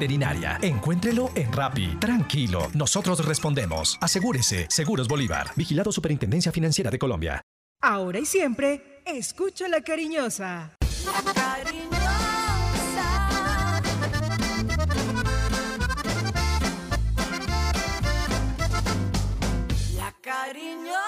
Veterinaria. Encuéntrelo en Rappi. Tranquilo, nosotros respondemos. Asegúrese, Seguros Bolívar. Vigilado Superintendencia Financiera de Colombia. Ahora y siempre, escucha la cariñosa. La cariñosa. La cariñosa.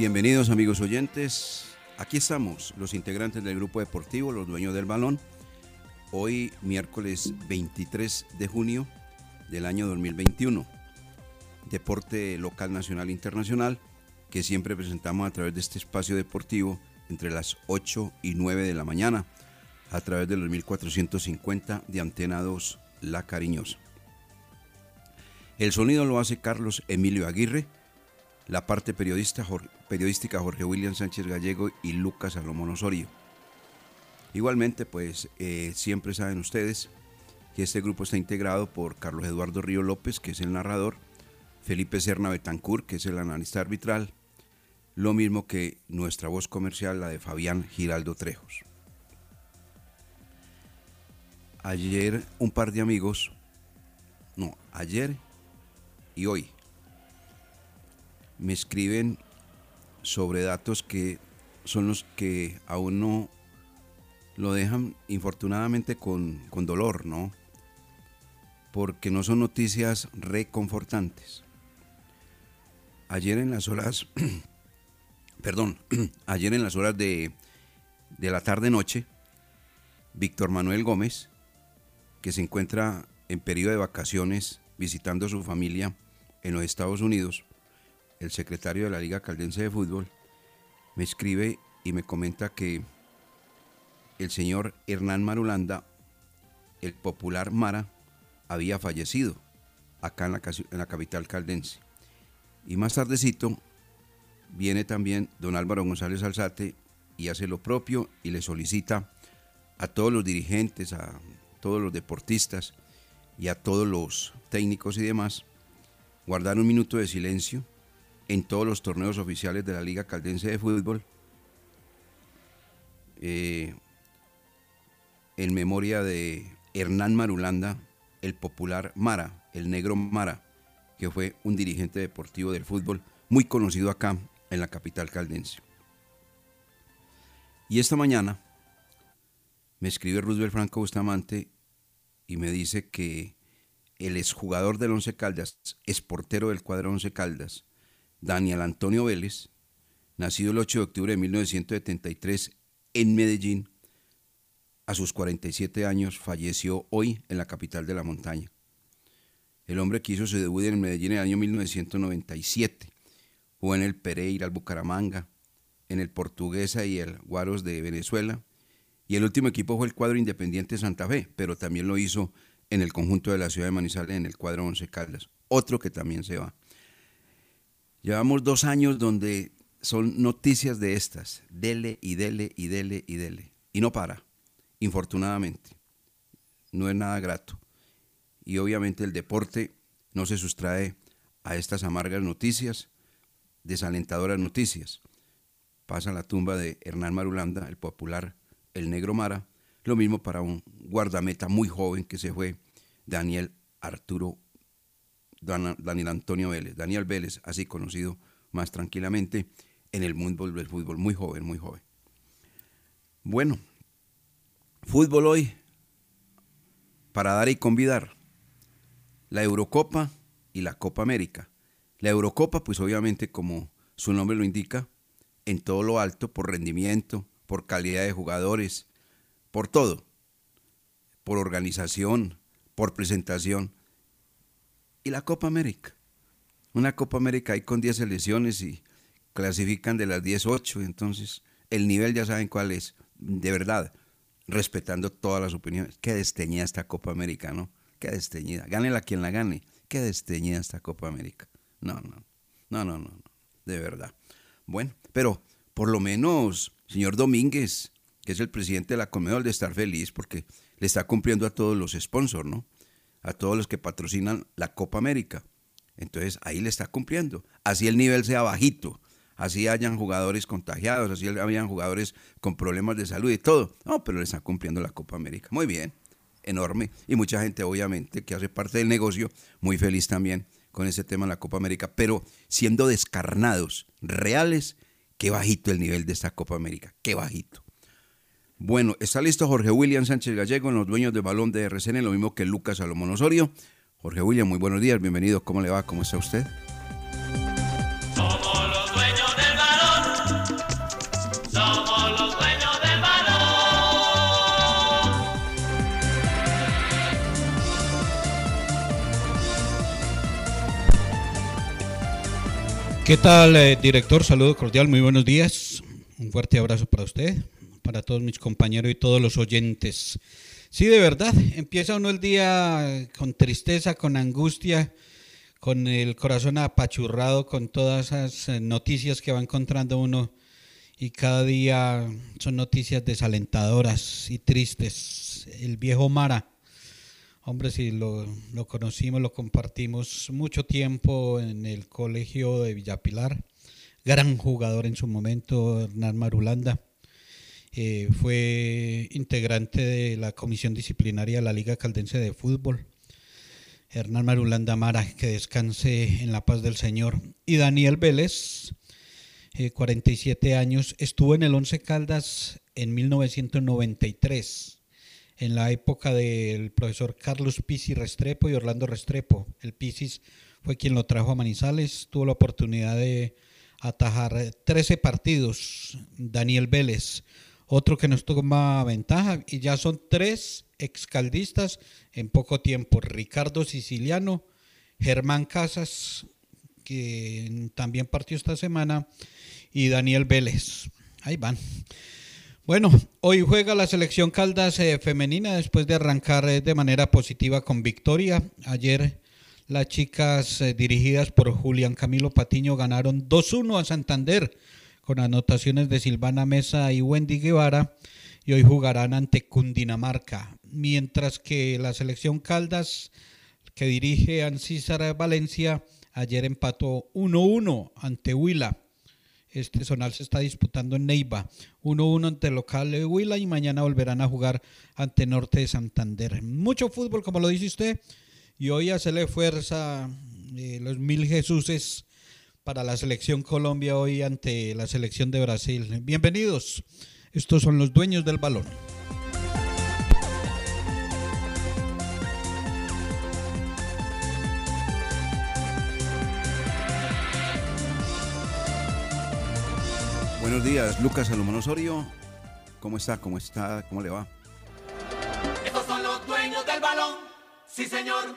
Bienvenidos amigos oyentes. Aquí estamos, los integrantes del grupo deportivo, los dueños del balón. Hoy miércoles 23 de junio del año 2021. Deporte local, nacional e internacional que siempre presentamos a través de este espacio deportivo entre las 8 y 9 de la mañana a través de los 1450 de Antena 2 La Cariñosa. El sonido lo hace Carlos Emilio Aguirre, la parte periodista, periodística Jorge William Sánchez Gallego y Lucas Salomón Osorio. Igualmente, pues eh, siempre saben ustedes que este grupo está integrado por Carlos Eduardo Río López, que es el narrador, Felipe Serna Betancur, que es el analista arbitral, lo mismo que nuestra voz comercial, la de Fabián Giraldo Trejos. Ayer un par de amigos, no, ayer y hoy, me escriben sobre datos que son los que a uno lo dejan infortunadamente con, con dolor, ¿no? Porque no son noticias reconfortantes. Ayer en las horas, perdón, ayer en las horas de, de la tarde-noche, Víctor Manuel Gómez, que se encuentra en periodo de vacaciones visitando a su familia en los Estados Unidos, el secretario de la Liga Caldense de Fútbol, me escribe y me comenta que el señor Hernán Marulanda, el popular Mara, había fallecido acá en la, capital caldense. Y más tardecito viene también don Álvaro González Alzate y hace lo propio y le solicita a todos los dirigentes, a todos los deportistas y a todos los técnicos y demás guardar un minuto de silencio en todos los torneos oficiales de la Liga Caldense de Fútbol eh, en memoria de Hernán Marulanda, el popular Mara, el negro Mara, que fue un dirigente deportivo del fútbol muy conocido acá en la capital caldense. Y esta mañana me escribe Roosevelt Franco Bustamante y me dice que el exjugador del Once Caldas, portero del cuadro Once Caldas, Daniel Antonio Vélez, nacido el 8 de octubre de 1973 en Medellín, a sus 47 años falleció hoy en la capital de la montaña. El hombre que hizo su debut en Medellín en el año 1997, jugó en el Pereira, el Bucaramanga, en el Portuguesa y el Guaros de Venezuela, y el último equipo fue el cuadro Independiente Santa Fe, pero también lo hizo en el conjunto de la ciudad de Manizales, en el cuadro Once Caldas, otro que también se va. Llevamos dos años donde son noticias de estas, dele y dele y dele y dele. Y no para, infortunadamente. no es nada grato. Y obviamente el deporte no se sustrae a estas amargas noticias, desalentadoras noticias. Pasa la tumba de Hernán Marulanda, el popular El Negro Mara. Lo mismo para un guardameta muy joven que se fue, Daniel Arturo, Daniel Antonio Vélez, Daniel Vélez, así conocido más tranquilamente en el mundo del fútbol, muy joven, muy joven. Bueno, fútbol hoy, para dar y convidar, la Eurocopa y la Copa América. La Eurocopa, pues obviamente como su nombre lo indica, en todo lo alto, por rendimiento, por calidad de jugadores, por todo, por organización, por presentación. Y la Copa América. Una Copa América ahí con 10 selecciones y clasifican de las 10 8, entonces el nivel ya saben cuál es, de verdad, respetando todas las opiniones. Qué desteñida esta Copa América, ¿no? Qué desteñida. Gánela quien la gane. Qué desteñida esta Copa América. No, no, no, no, no, de verdad. Bueno, pero por lo menos, señor Domínguez, que es el presidente de la Comedor, de estar feliz porque le está cumpliendo a todos los sponsors, ¿no? A todos los que patrocinan la Copa América. Entonces ahí le está cumpliendo. Así el nivel sea bajito, así hayan jugadores contagiados, así hayan jugadores con problemas de salud y todo. No, pero le está cumpliendo la Copa América. Muy bien, enorme. Y mucha gente, obviamente, que hace parte del negocio, muy feliz también con ese tema en la Copa América. Pero siendo descarnados, reales, qué bajito el nivel de esta Copa América. Qué bajito. Bueno, está listo Jorge William Sánchez Gallego en los dueños del balón de RCN, lo mismo que Lucas Salomón Osorio. Jorge William, muy buenos días, bienvenido. ¿Cómo le va? ¿Cómo está usted? Somos los dueños del balón. Somos los dueños del balón. ¿Qué tal, eh, director? Saludo cordial, muy buenos días. Un fuerte abrazo para usted, para todos mis compañeros y todos los oyentes. Sí, de verdad, empieza uno el día con tristeza, con angustia, con el corazón apachurrado, con todas esas eh, noticias que va encontrando uno y cada día son noticias desalentadoras y tristes. El viejo Mara, hombre, si lo, lo conocimos, lo compartimos mucho tiempo en el colegio de Villapilar, gran jugador en su momento, Hernán Marulanda eh, fue integrante de la comisión disciplinaria de la Liga Caldense de Fútbol. Hernán Marulanda Mara, que descanse en la paz del Señor. Y Daniel Vélez, 47 eh, años, estuvo en el Once Caldas en 1993, en la época del profesor Carlos Pisi Restrepo y Orlando Restrepo. El Pisis fue quien lo trajo a Manizales, tuvo la oportunidad de atajar 13 partidos. Daniel Vélez, otro que nos toma ventaja y ya son tres excaldistas en poco tiempo. Ricardo Siciliano, Germán Casas, que también partió esta semana, y Daniel Vélez. Ahí van. Bueno, hoy juega la selección Caldas eh, femenina después de arrancar eh, de manera positiva con victoria. Ayer las chicas eh, dirigidas por Julián Camilo Patiño ganaron 2-1 a Santander con anotaciones de Silvana Mesa y Wendy Guevara, y hoy jugarán ante Cundinamarca, mientras que la selección Caldas, que dirige Ancísar Valencia, ayer empató 1-1 ante Huila. Este zonal se está disputando en Neiva. 1-1 ante el local de Huila y mañana volverán a jugar ante Norte de Santander. Mucho fútbol, como lo dice usted, y hoy hacerle fuerza eh, los mil Jesuses para la selección Colombia hoy ante la selección de Brasil. Bienvenidos, estos son los dueños del balón. Buenos días, Lucas Salomón Osorio. ¿Cómo está? ¿Cómo está? ¿Cómo le va? Estos son los dueños del balón. Sí, señor.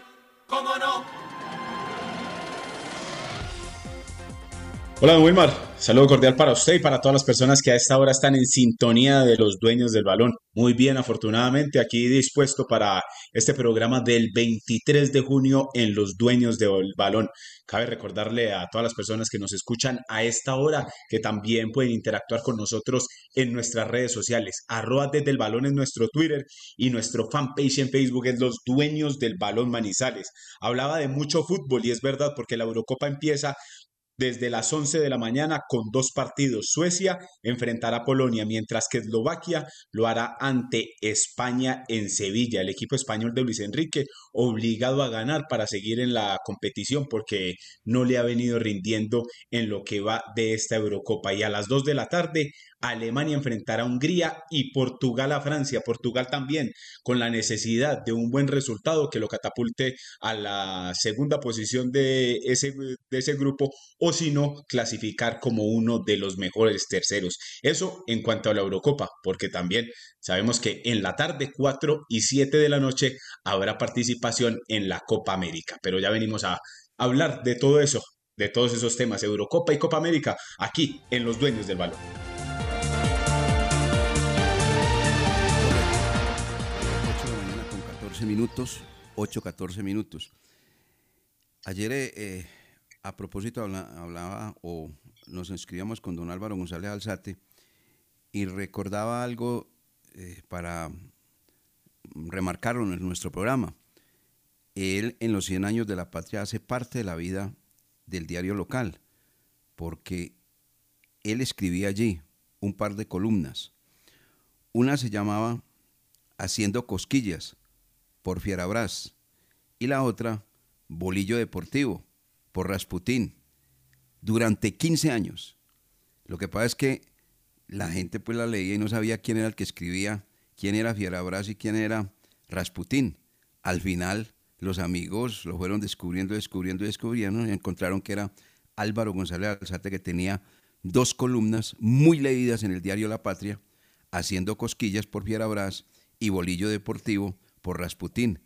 ¿Cómo no? Hola, Wilmar. Saludo cordial para usted y para todas las personas que a esta hora están en sintonía de los dueños del balón. Muy bien, afortunadamente, aquí dispuesto para este programa del 23 de junio en los dueños del balón. Cabe recordarle a todas las personas que nos escuchan a esta hora que también pueden interactuar con nosotros en nuestras redes sociales. Arroba desde el balón en nuestro Twitter y nuestro fanpage en Facebook es los dueños del balón Manizales. Hablaba de mucho fútbol y es verdad porque la Eurocopa empieza desde las 11 de la mañana con dos partidos. Suecia enfrentará a Polonia, mientras que Eslovaquia lo hará ante España en Sevilla. El equipo español de Luis Enrique obligado a ganar para seguir en la competición porque no le ha venido rindiendo en lo que va de esta Eurocopa. Y a las 2 de la tarde Alemania enfrentará a Hungría y Portugal a Francia. Portugal también con la necesidad de un buen resultado que lo catapulte a la segunda posición de ese, de ese grupo o si no, clasificar como uno de los mejores terceros. Eso en cuanto a la Eurocopa, porque también sabemos que en la tarde 4 y 7 de la noche habrá participación en la Copa América. Pero ya venimos a hablar de todo eso, de todos esos temas, Eurocopa y Copa América, aquí en Los Dueños del Balón. minutos, 8, 14 minutos. Ayer, eh, eh, a propósito, hablaba o nos inscribíamos con don Álvaro González Alzate y recordaba algo eh, para remarcarlo en nuestro programa. Él en los 100 años de la patria hace parte de la vida del diario local, porque él escribía allí un par de columnas. Una se llamaba Haciendo cosquillas, por Fierabras, y la otra, Bolillo Deportivo, por Rasputín, durante 15 años. Lo que pasa es que la gente pues la leía y no sabía quién era el que escribía, quién era Fierabras y quién era Rasputín. Al final, los amigos lo fueron descubriendo, descubriendo, descubriendo y encontraron que era Álvaro González Alzate que tenía dos columnas muy leídas en el diario La Patria, haciendo cosquillas por Fierabras y Bolillo Deportivo por Rasputín.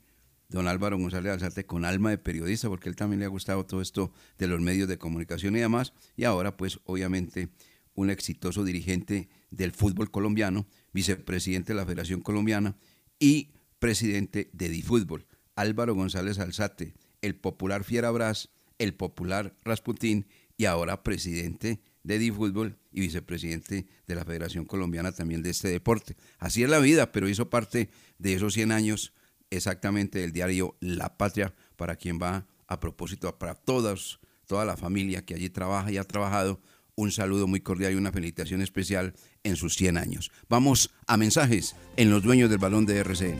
Don Álvaro González Alzate con alma de periodista, porque él también le ha gustado todo esto de los medios de comunicación y demás. Y ahora, pues, obviamente, un exitoso dirigente del fútbol colombiano, vicepresidente de la Federación Colombiana y presidente de Difútbol. Álvaro González Alzate, el popular Fierabras, el popular Rasputín y ahora presidente de Difútbol y vicepresidente de la Federación Colombiana también de este deporte. Así es la vida, pero hizo parte de esos 100 años exactamente del diario La Patria, para quien va a propósito, para todos, toda la familia que allí trabaja y ha trabajado, un saludo muy cordial y una felicitación especial en sus 100 años. Vamos a mensajes en los dueños del balón de RCN.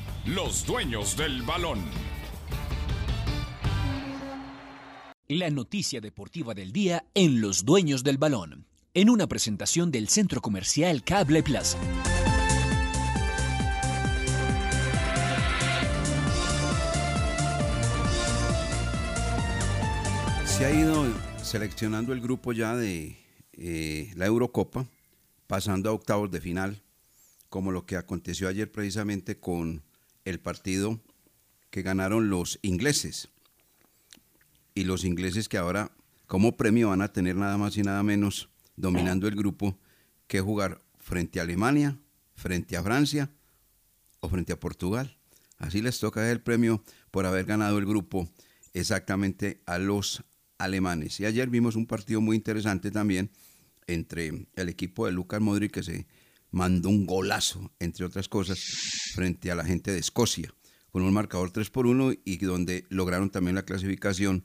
los dueños del balón. La noticia deportiva del día en Los Dueños del Balón, en una presentación del Centro Comercial Cable Plaza. Se ha ido seleccionando el grupo ya de eh, la Eurocopa, pasando a octavos de final, como lo que aconteció ayer precisamente con el partido que ganaron los ingleses. Y los ingleses que ahora como premio van a tener nada más y nada menos dominando el grupo que jugar frente a Alemania, frente a Francia o frente a Portugal. Así les toca el premio por haber ganado el grupo exactamente a los alemanes. Y ayer vimos un partido muy interesante también entre el equipo de Lucas Modric que se mandó un golazo, entre otras cosas, frente a la gente de Escocia, con un marcador 3 por 1 y donde lograron también la clasificación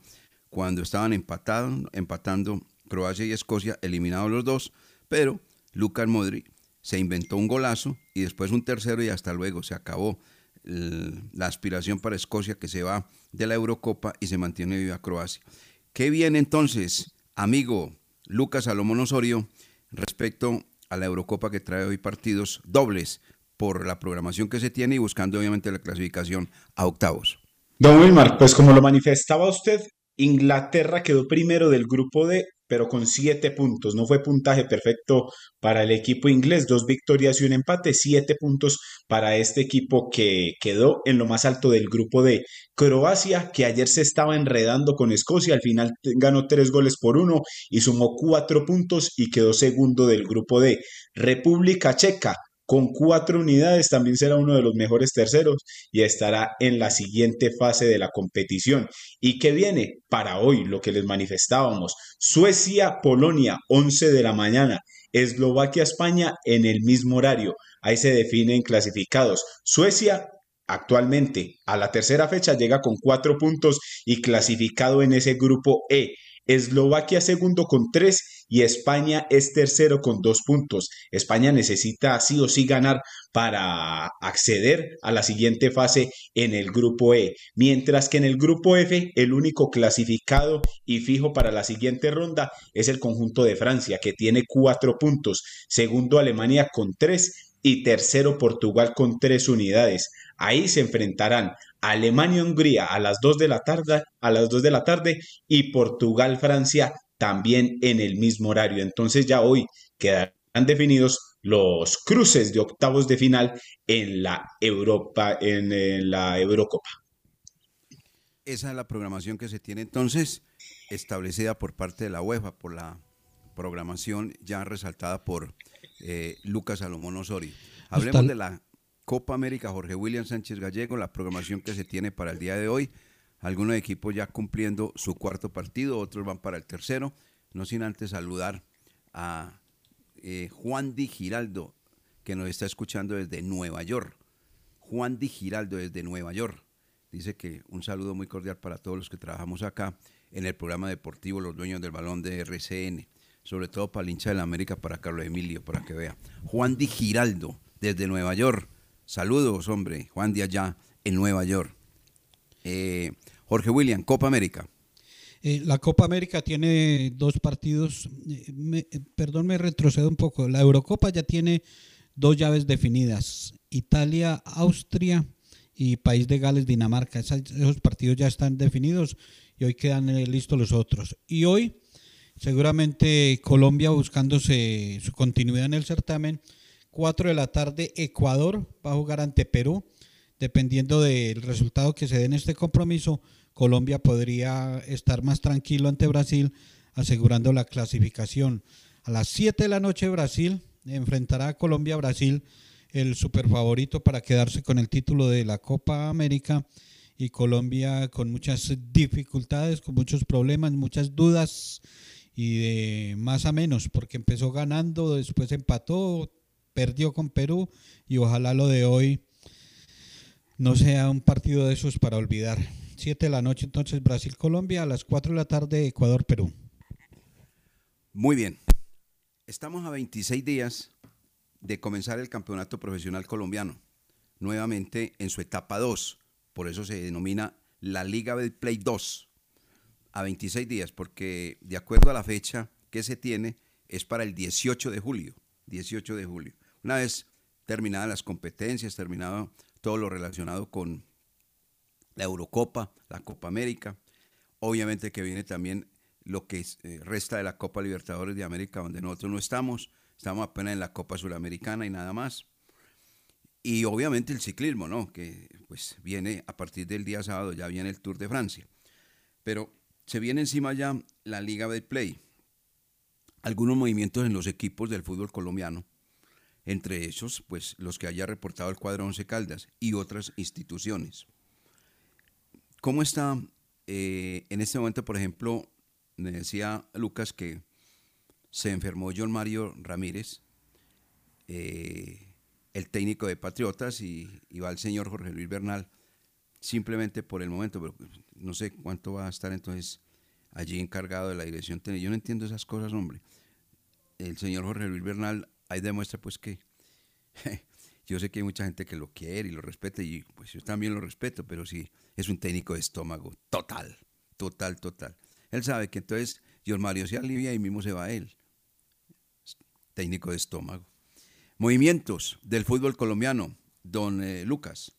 cuando estaban empatados, empatando Croacia y Escocia, eliminados los dos, pero Lucas Modric se inventó un golazo y después un tercero y hasta luego se acabó la aspiración para Escocia que se va de la Eurocopa y se mantiene viva Croacia. ¿Qué viene entonces, amigo Lucas Salomón Osorio, respecto a la Eurocopa que trae hoy partidos dobles por la programación que se tiene y buscando obviamente la clasificación a octavos? Don Wilmar, pues como lo manifestaba usted, Inglaterra quedó primero del grupo D, pero con siete puntos. No fue puntaje perfecto para el equipo inglés. Dos victorias y un empate. Siete puntos para este equipo que quedó en lo más alto del grupo D. Croacia, que ayer se estaba enredando con Escocia, al final ganó tres goles por uno y sumó cuatro puntos y quedó segundo del grupo D. República Checa, con cuatro unidades también será uno de los mejores terceros y estará en la siguiente fase de la competición. ¿Y qué viene? Para hoy, lo que les manifestábamos. Suecia, Polonia, 11 de la mañana. Eslovaquia, España en el mismo horario. Ahí se definen clasificados. Suecia actualmente a la tercera fecha llega con cuatro puntos y clasificado en ese grupo E. Eslovaquia segundo con tres y España es tercero con dos puntos. España necesita sí o sí ganar para acceder a la siguiente fase en el grupo E, mientras que en el grupo F el único clasificado y fijo para la siguiente ronda es el conjunto de Francia, que tiene cuatro puntos, segundo Alemania con tres y tercero Portugal con tres unidades. Ahí se enfrentarán Alemania-Hungría a las 2 de la tarde, a las 2 de la tarde y Portugal-Francia también en el mismo horario. Entonces ya hoy quedarán definidos los cruces de octavos de final en la Europa, en, la Eurocopa. Esa es la programación que se tiene entonces establecida por parte de la UEFA, por la programación ya resaltada por eh, Lucas Salomón Osorio. Hablemos de la Copa América Jorge William Sánchez Gallego, la programación que se tiene para el día de hoy. Algunos equipos ya cumpliendo su cuarto partido, otros van para el tercero. No sin antes saludar a eh, Juan Di Giraldo, que nos está escuchando desde Nueva York. Juan Di Giraldo desde Nueva York. Dice que un saludo muy cordial para todos los que trabajamos acá en el programa deportivo Los Dueños del Balón de RCN. Sobre todo para el hincha de la América, para Carlos Emilio, para que vea. Juan Di Giraldo desde Nueva York. Saludos, hombre, Juan de allá en Nueva York. Eh, Jorge William, Copa América. Eh, la Copa América tiene dos partidos. Eh, eh, perdón, me retrocedo un poco. La Eurocopa ya tiene dos llaves definidas. Italia, Austria y País de Gales, Dinamarca. Esos partidos ya están definidos y hoy quedan listos los otros. Y hoy, seguramente Colombia buscándose su continuidad en el certamen. 4 de la tarde, Ecuador va a jugar ante Perú. Dependiendo del resultado que se dé en este compromiso, Colombia podría estar más tranquilo ante Brasil, asegurando la clasificación. A las 7 de la noche, Brasil enfrentará a Colombia-Brasil, el superfavorito para quedarse con el título de la Copa América. Y Colombia con muchas dificultades, con muchos problemas, muchas dudas y de más a menos, porque empezó ganando, después empató, perdió con Perú y ojalá lo de hoy no sea un partido de esos para olvidar. 7 de la noche entonces Brasil-Colombia, a las 4 de la tarde Ecuador-Perú. Muy bien. Estamos a 26 días de comenzar el campeonato profesional colombiano, nuevamente en su etapa 2. Por eso se denomina la Liga Betplay 2. A 26 días, porque de acuerdo a la fecha que se tiene, es para el 18 de julio. 18 de julio. Una vez terminadas las competencias, terminado todo lo relacionado con la Eurocopa, la Copa América, obviamente que viene también lo que eh, resta de la Copa Libertadores de América, donde nosotros no estamos, estamos apenas en la Copa Suramericana y nada más. Y obviamente el ciclismo, ¿no? Que pues viene a partir del día sábado, ya viene el Tour de Francia. Pero se viene encima ya la Liga Betplay. Algunos movimientos en los equipos del fútbol colombiano, entre esos, pues los que haya reportado el cuadro Once Caldas y otras instituciones. ¿Cómo está eh, en este momento, por ejemplo, me decía Lucas que se enfermó John Mario Ramírez, eh, el técnico de Patriotas, y, va el señor Jorge Luis Bernal, simplemente por el momento, pero no sé cuánto va a estar entonces allí encargado de la dirección. Yo no entiendo esas cosas, hombre. El señor Jorge Luis Bernal ahí demuestra pues que yo sé que hay mucha gente que lo quiere y lo respeta y pues yo también lo respeto, pero sí es un técnico de estómago total, total, total. Él sabe que entonces John Mario se alivia y mismo se va él. Técnico de estómago. Movimientos del fútbol colombiano, don eh, Lucas.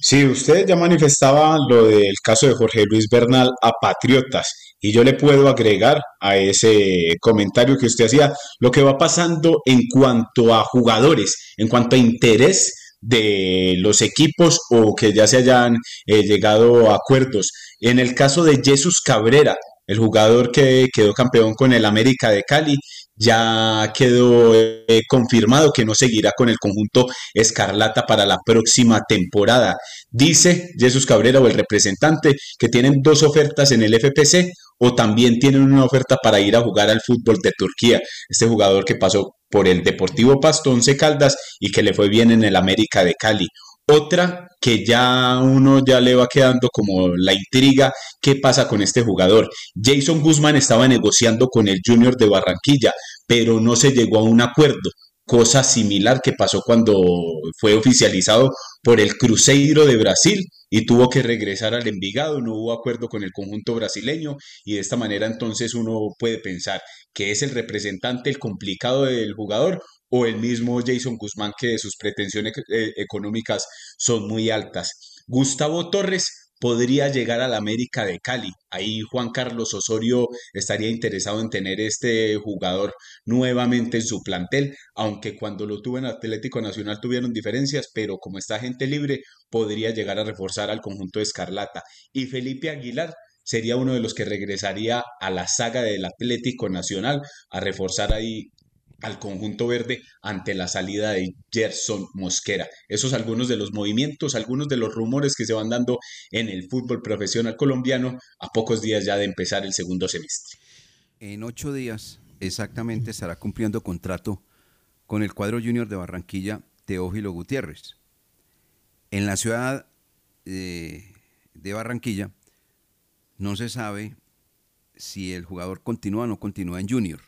Sí, usted ya manifestaba lo del caso de Jorge Luis Bernal a Patriotas y yo le puedo agregar a ese comentario que usted hacía lo que va pasando en cuanto a jugadores, en cuanto a interés de los equipos o que ya se hayan eh, llegado a acuerdos. En el caso de Jesús Cabrera, el jugador que quedó campeón con el América de Cali, ya quedó eh, confirmado que no seguirá con el conjunto Escarlata para la próxima temporada. Dice Jesús Cabrera o el representante que tienen dos ofertas en el FPC o también tienen una oferta para ir a jugar al fútbol de Turquía. Este jugador que pasó por el Deportivo Pasto Once Caldas y que le fue bien en el América de Cali. Otra que ya uno ya le va quedando como la intriga, ¿qué pasa con este jugador? Jason Guzmán estaba negociando con el Junior de Barranquilla, pero no se llegó a un acuerdo. Cosa similar que pasó cuando fue oficializado por el Cruzeiro de Brasil y tuvo que regresar al Envigado, no hubo acuerdo con el conjunto brasileño y de esta manera entonces uno puede pensar que es el representante, el complicado del jugador o el mismo Jason Guzmán que sus pretensiones eh, económicas son muy altas. Gustavo Torres podría llegar al América de Cali. Ahí Juan Carlos Osorio estaría interesado en tener este jugador nuevamente en su plantel, aunque cuando lo tuvo en Atlético Nacional tuvieron diferencias, pero como está gente libre, podría llegar a reforzar al conjunto de Escarlata. Y Felipe Aguilar sería uno de los que regresaría a la saga del Atlético Nacional a reforzar ahí al conjunto verde ante la salida de Gerson Mosquera. Esos algunos de los movimientos, algunos de los rumores que se van dando en el fútbol profesional colombiano a pocos días ya de empezar el segundo semestre. En ocho días exactamente estará cumpliendo contrato con el cuadro junior de Barranquilla, Teófilo Gutiérrez. En la ciudad eh, de Barranquilla no se sabe si el jugador continúa o no continúa en junior.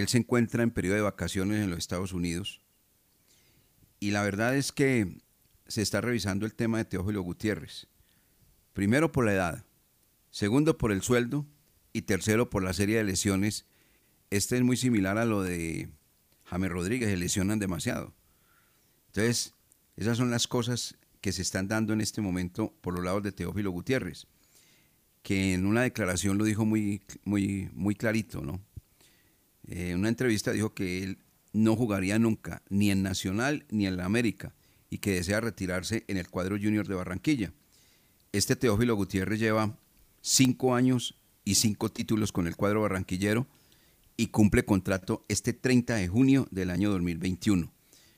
Él se encuentra en periodo de vacaciones en los Estados Unidos y la verdad es que se está revisando el tema de Teófilo Gutiérrez. Primero por la edad, segundo por el sueldo y tercero por la serie de lesiones. Este es muy similar a lo de James Rodríguez, se lesionan demasiado. Entonces, esas son las cosas que se están dando en este momento por los lados de Teófilo Gutiérrez, que en una declaración lo dijo muy, muy, muy clarito, ¿no? Eh, en una entrevista dijo que él no jugaría nunca, ni en Nacional ni en la América, y que desea retirarse en el cuadro junior de Barranquilla. Este Teófilo Gutiérrez lleva cinco años y cinco títulos con el cuadro barranquillero y cumple contrato este 30 de junio del año 2021.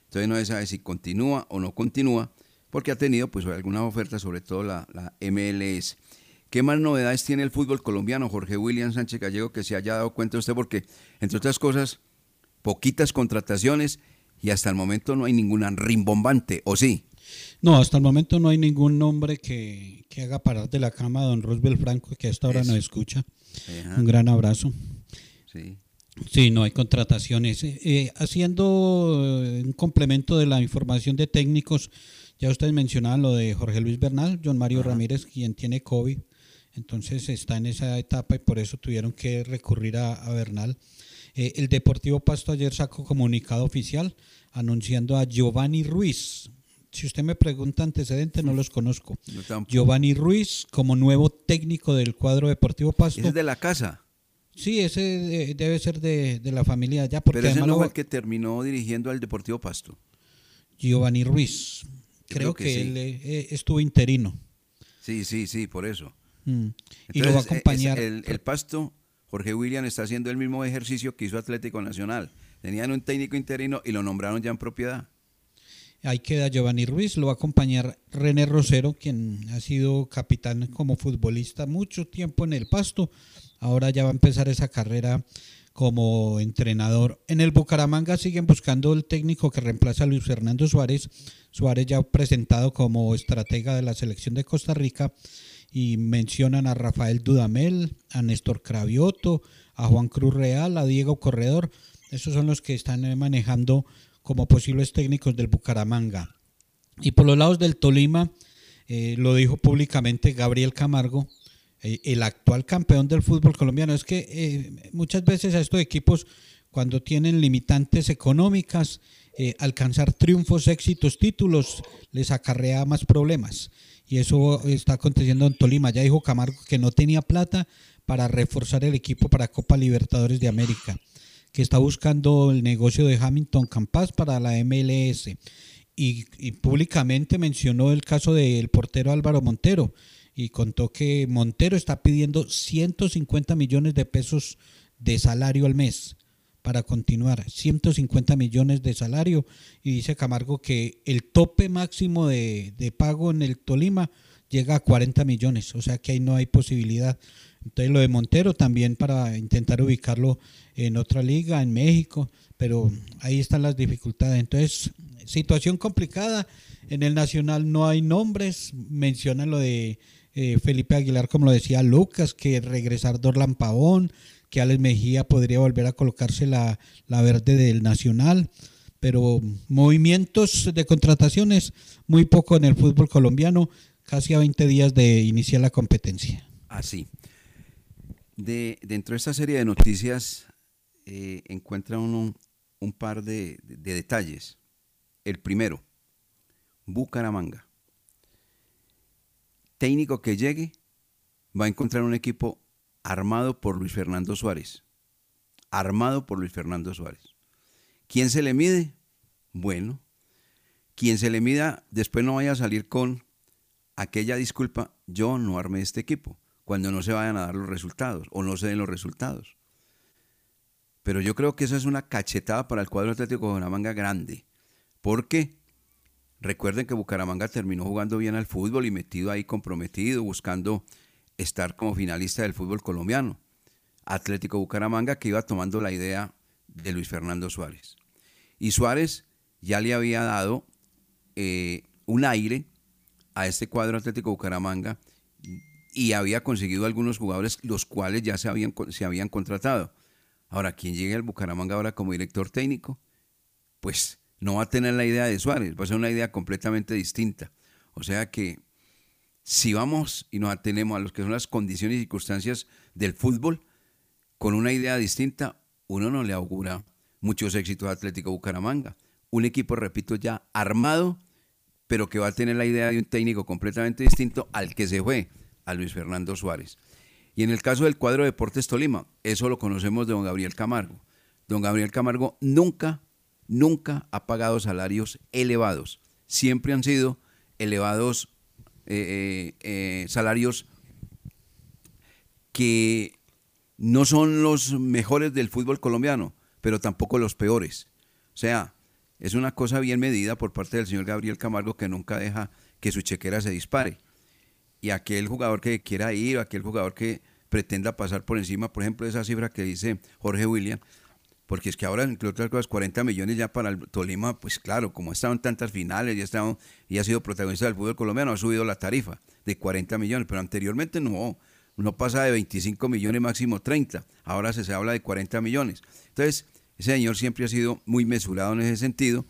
Entonces no se sabe si continúa o no continúa, porque ha tenido pues algunas ofertas, sobre todo la, la MLS. ¿Qué más novedades tiene el fútbol colombiano, Jorge William Sánchez Gallego, que se haya dado cuenta usted? Porque, entre otras cosas, poquitas contrataciones y hasta el momento no hay ninguna rimbombante, ¿o sí? No, hasta el momento no hay ningún nombre que, que haga parar de la cama a don Roosevelt Franco, que hasta ahora nos escucha. Ajá. Un gran abrazo. Sí. Sí, no hay contrataciones. Eh, eh, haciendo eh, un complemento de la información de técnicos, ya ustedes mencionaban lo de Jorge Luis Bernal, John Mario Ramírez, quien tiene COVID. Entonces está en esa etapa y por eso tuvieron que recurrir a, a Bernal. Eh, el Deportivo Pasto ayer sacó comunicado oficial anunciando a Giovanni Ruiz. Si usted me pregunta antecedentes, no los conozco. Giovanni Ruiz como nuevo técnico del cuadro Deportivo Pasto. Ese es de la casa. Sí, ese de- debe ser de, de la familia allá. Porque Pero ese no lo- fue el que terminó dirigiendo al Deportivo Pasto. Giovanni Ruiz. creo Creo, que que, sí. él eh, estuvo interino. Sí, sí, sí, por eso. Mm. Y lo va a acompañar. el, el Pasto, Jorge William, está haciendo el mismo ejercicio que hizo Atlético Nacional. Tenían un técnico interino y lo nombraron ya en propiedad. Ahí queda Giovanni Ruiz, lo va a acompañar René Rosero, quien ha sido capitán como futbolista mucho tiempo en el Pasto. Ahora ya va a empezar esa carrera como entrenador. En el Bucaramanga siguen buscando el técnico que reemplaza a Luis Fernando Suárez. Suárez ya presentado como estratega de la selección de Costa Rica y mencionan a Rafael Dudamel, a Néstor Cravioto, a Juan Cruz Real, a Diego Corredor. Esos son los que están manejando como posibles técnicos del Bucaramanga. Y por los lados del Tolima, eh, lo dijo públicamente Gabriel Camargo, eh, el actual campeón del fútbol colombiano. Es que eh, muchas veces a estos equipos, cuando tienen limitantes económicas, eh, alcanzar triunfos, éxitos, títulos, les acarrea más problemas. Y eso está aconteciendo en Tolima. Ya dijo Camargo que no tenía plata para reforzar el equipo para Copa Libertadores de América, que está buscando el negocio de Hamilton Campas para la MLS. Y, y públicamente mencionó el caso del portero Álvaro Montero y contó que Montero está pidiendo 150 millones de pesos de salario al mes para continuar, 150 millones de salario y dice Camargo que el tope máximo de, de pago en el Tolima llega a 40 millones, o sea que ahí no hay posibilidad. Entonces lo de Montero también para intentar ubicarlo en otra liga, en México, pero ahí están las dificultades. Entonces, situación complicada. En el Nacional no hay nombres, mencionan lo de eh, Felipe Aguilar, como lo decía Lucas, que regresar Dorlan Pavón, que Alex Mejía podría volver a colocarse la, la verde del Nacional, pero movimientos de contrataciones muy poco en el fútbol colombiano, casi a 20 días de iniciar la competencia. Así. De, dentro de esta serie de noticias eh, encuentra uno un par de detalles. El primero, Bucaramanga. Técnico que llegue va a encontrar un equipo armado por Luis Fernando Suárez. Armado por Luis Fernando Suárez. ¿Quién se le mide? Bueno, quien se le mida después no vaya a salir con aquella disculpa, yo no armé este equipo, cuando no se vayan a dar los resultados o no se den los resultados. Pero yo creo que esa es una cachetada para el cuadro atlético de Bucaramanga grande. Porque recuerden que Bucaramanga terminó jugando bien al fútbol y metido ahí comprometido, buscando estar como finalista del fútbol colombiano. Atlético Bucaramanga que iba tomando la idea de Luis Fernando Suárez. Y Suárez ya le había dado eh, un aire a este cuadro Atlético Bucaramanga y había conseguido algunos jugadores los cuales ya se habían, se habían contratado. Ahora, quien llegue al Bucaramanga ahora como director técnico, pues no va a tener la idea de Suárez, va a ser una idea completamente distinta. O sea que si vamos y nos atenemos a lo que son las condiciones y circunstancias del fútbol, con una idea distinta, uno no le augura muchos éxitos a Atlético Bucaramanga. Un equipo, repito, ya armado, pero que va a tener la idea de un técnico completamente distinto al que se fue, a Luis Fernando Suárez. Y en el caso del cuadro Deportes Tolima, eso lo conocemos de don Gabriel Camargo. Don Gabriel Camargo nunca, nunca ha pagado salarios elevados. Siempre han sido elevados eh, eh, eh, salarios que no son los mejores del fútbol colombiano, pero tampoco los peores. O sea, es una cosa bien medida por parte del señor Gabriel Camargo que nunca deja que su chequera se dispare. Y aquel jugador que quiera ir, aquel jugador que pretenda pasar por encima, por ejemplo, esa cifra que dice Jorge William, porque es que ahora, entre otras cosas, 40 millones ya para el Tolima, pues claro, como en tantas finales, ya ha, estado, y ha sido protagonista del fútbol colombiano, ha subido la tarifa de 40 millones, pero anteriormente no, no pasa de 25 millones, máximo 30, ahora se, se habla de 40 millones. Entonces, ese señor siempre ha sido muy mesurado en ese sentido,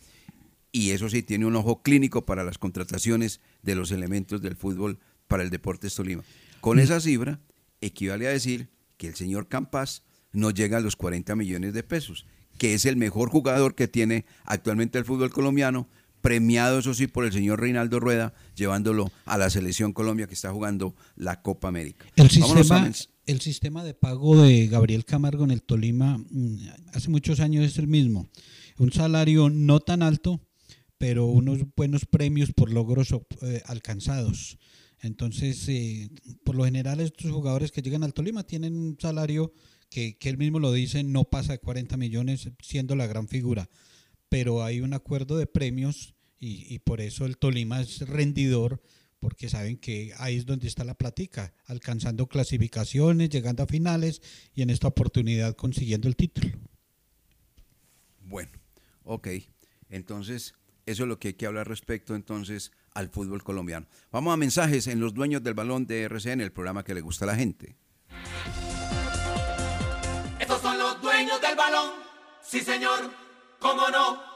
y eso sí, tiene un ojo clínico para las contrataciones de los elementos del fútbol para el Deportes Tolima. Con esa cifra, equivale a decir que el señor Campas no llega a los 40 millones de pesos, que es el mejor jugador que tiene actualmente el fútbol colombiano, premiado eso sí por el señor Reinaldo Rueda, llevándolo a la selección Colombia que está jugando la Copa América. El sistema, el sistema de pago de Gabriel Camargo en el Tolima mm, hace muchos años es el mismo. Un salario no tan alto, pero unos buenos premios por logros eh, alcanzados. Entonces, eh, por lo general, estos jugadores que llegan al Tolima tienen un salario que, él mismo lo dice, no pasa de 40 millones siendo la gran figura. Pero hay un acuerdo de premios y, por eso el Tolima es rendidor, porque saben que ahí es donde está la platica, alcanzando clasificaciones, llegando a finales y en esta oportunidad consiguiendo el título. Bueno, ok. Entonces, eso es lo que hay que hablar respecto entonces al fútbol colombiano. Vamos a mensajes en los dueños del balón de RCN, el programa que le gusta a la gente. Sí, señor. ¿Cómo no?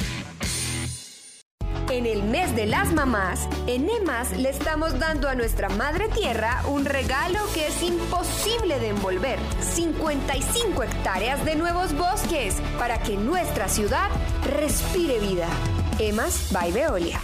En el mes de las mamás, en EMAS le estamos dando a nuestra madre tierra un regalo que es imposible de envolver. 55 hectáreas de nuevos bosques para que nuestra ciudad respire vida. EMAS by Veolia.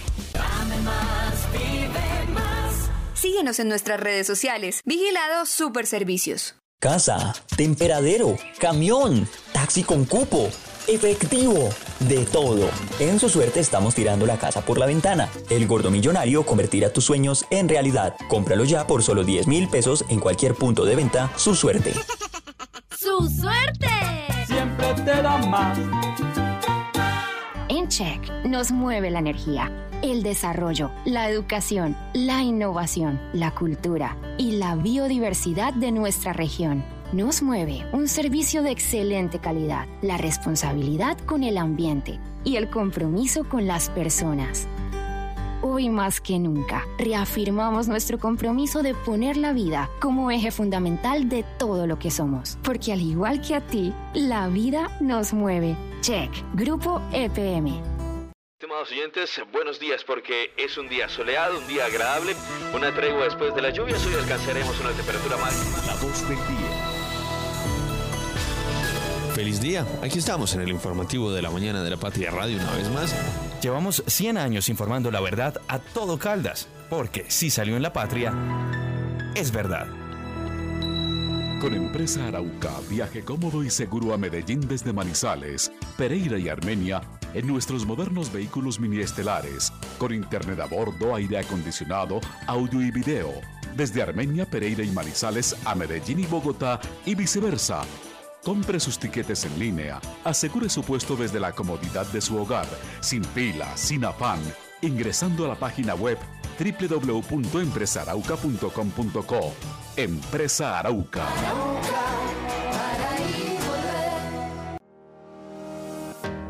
Síguenos en nuestras redes sociales. Vigilado Super Servicios. Casa, temperadero, camión, taxi con cupo efectivo, de todo. En su suerte estamos tirando la casa por la ventana. El gordo millonario convertirá tus sueños en realidad. Cómpralo ya por solo 10 mil pesos en cualquier punto de venta. Su suerte. ¡Su suerte! Siempre te da más. En Check nos mueve la energía, el desarrollo, la educación, la innovación, la cultura y la biodiversidad de nuestra región nos mueve un servicio de excelente calidad, la responsabilidad con el ambiente y el compromiso con las personas. Hoy más que nunca, reafirmamos nuestro compromiso de poner la vida como eje fundamental de todo lo que somos, porque al igual que a ti, la vida nos mueve. Check, Grupo EPM. Estimados oyentes, buenos días porque es un día soleado, un día agradable, una tregua después de la lluvia, hoy alcanzaremos una temperatura máxima. La voz del día. Feliz día. Aquí estamos en el informativo de la mañana de la Patria Radio una vez más. Llevamos 100 años informando la verdad a todo Caldas, porque si salió en la Patria, es verdad. Con Empresa Arauca, viaje cómodo y seguro a Medellín desde Manizales, Pereira y Armenia en nuestros modernos vehículos mini estelares, con internet a bordo, aire acondicionado, audio y video. Desde Armenia, Pereira y Manizales a Medellín y Bogotá y viceversa Compre sus tiquetes en línea, asegure su puesto desde la comodidad de su hogar, sin fila, sin afán, ingresando a la página web www.empresarauca.com.co. Empresa Arauca.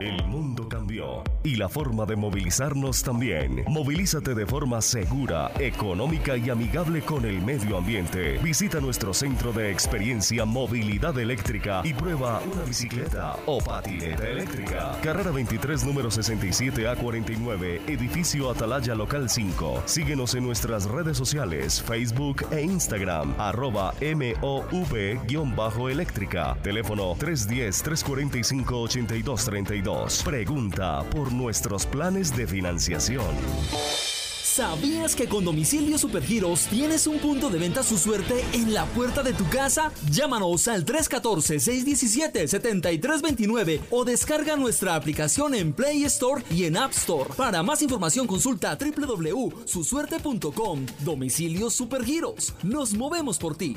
El mundo y la forma de movilizarnos también. Movilízate de forma segura, económica y amigable con el medio ambiente. Visita nuestro centro de experiencia Movilidad Eléctrica y prueba una bicicleta o patineta eléctrica. Carrera 23, número 67A49, edificio Atalaya Local 5. Síguenos en nuestras redes sociales, Facebook e Instagram, arroba MOV-eléctrica. Teléfono 310-345-8232. Pregunta por nuestros planes de financiación. ¿Sabías que con Domicilio Supergiros tienes un punto de venta su suerte en la puerta de tu casa? Llámanos al 314-617-7329 o descarga nuestra aplicación en Play Store y en App Store. Para más información consulta www.susuerte.com. Domicilio Supergiros. Nos movemos por ti.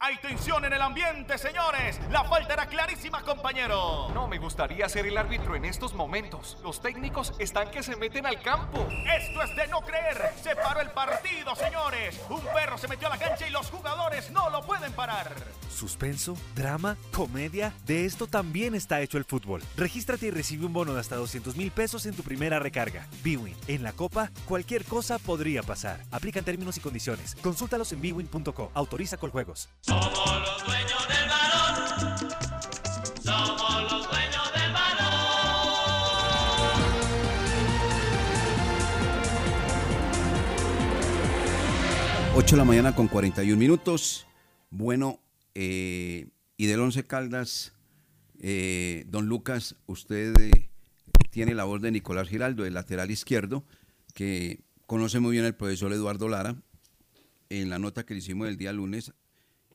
Hay tensión en el ambiente, señores. La falta era clarísima, compañero. No me gustaría ser el árbitro en estos momentos. Los técnicos están que se meten al campo. Esto es de no creer. Se paró el partido, señores. Un perro se metió a la cancha y los jugadores no lo pueden parar. Suspenso, drama, comedia, de esto también está hecho el fútbol. Regístrate y recibe un bono de hasta 200 mil pesos en tu primera recarga. Bwin, en la Copa, cualquier cosa podría pasar. Aplican términos y condiciones. Consúltalos en bwin.co. Autoriza con juegos. Somos los dueños del balón. Somos los dueños del balón. 8 de la mañana con 41 minutos. Bueno, eh, y del Once Caldas, eh, don Lucas, usted eh, tiene la voz de Nicolás Giraldo, el lateral izquierdo, que conoce muy bien el profesor Eduardo Lara. En la nota que le hicimos el día lunes,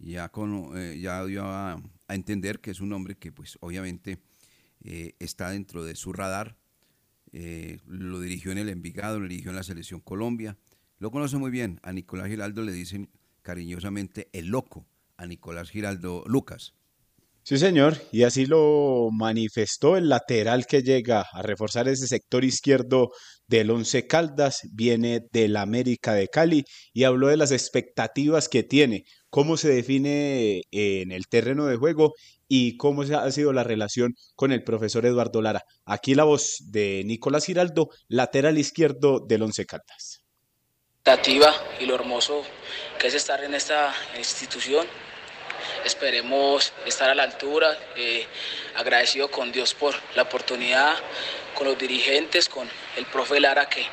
ya, con, eh, ya dio a, entender que es un hombre que, pues, obviamente eh, está dentro de su radar. Eh, lo dirigió en el Envigado, lo dirigió en la Selección Colombia. Lo conoce muy bien. A Nicolás Giraldo le dicen cariñosamente el loco. A Nicolás Giraldo Lucas. Sí, señor, y así lo manifestó el lateral que llega a reforzar ese sector izquierdo del Once Caldas, viene del América de Cali y habló de las expectativas que tiene, cómo se define en el terreno de juego y cómo ha sido la relación con el profesor Eduardo Lara. Aquí la voz de Nicolás Giraldo, lateral izquierdo del Once Caldas. y lo hermoso que es estar en esta institución. Esperemos estar a la altura, eh, agradecido con Dios por la oportunidad, con los dirigentes, con el profe Lara que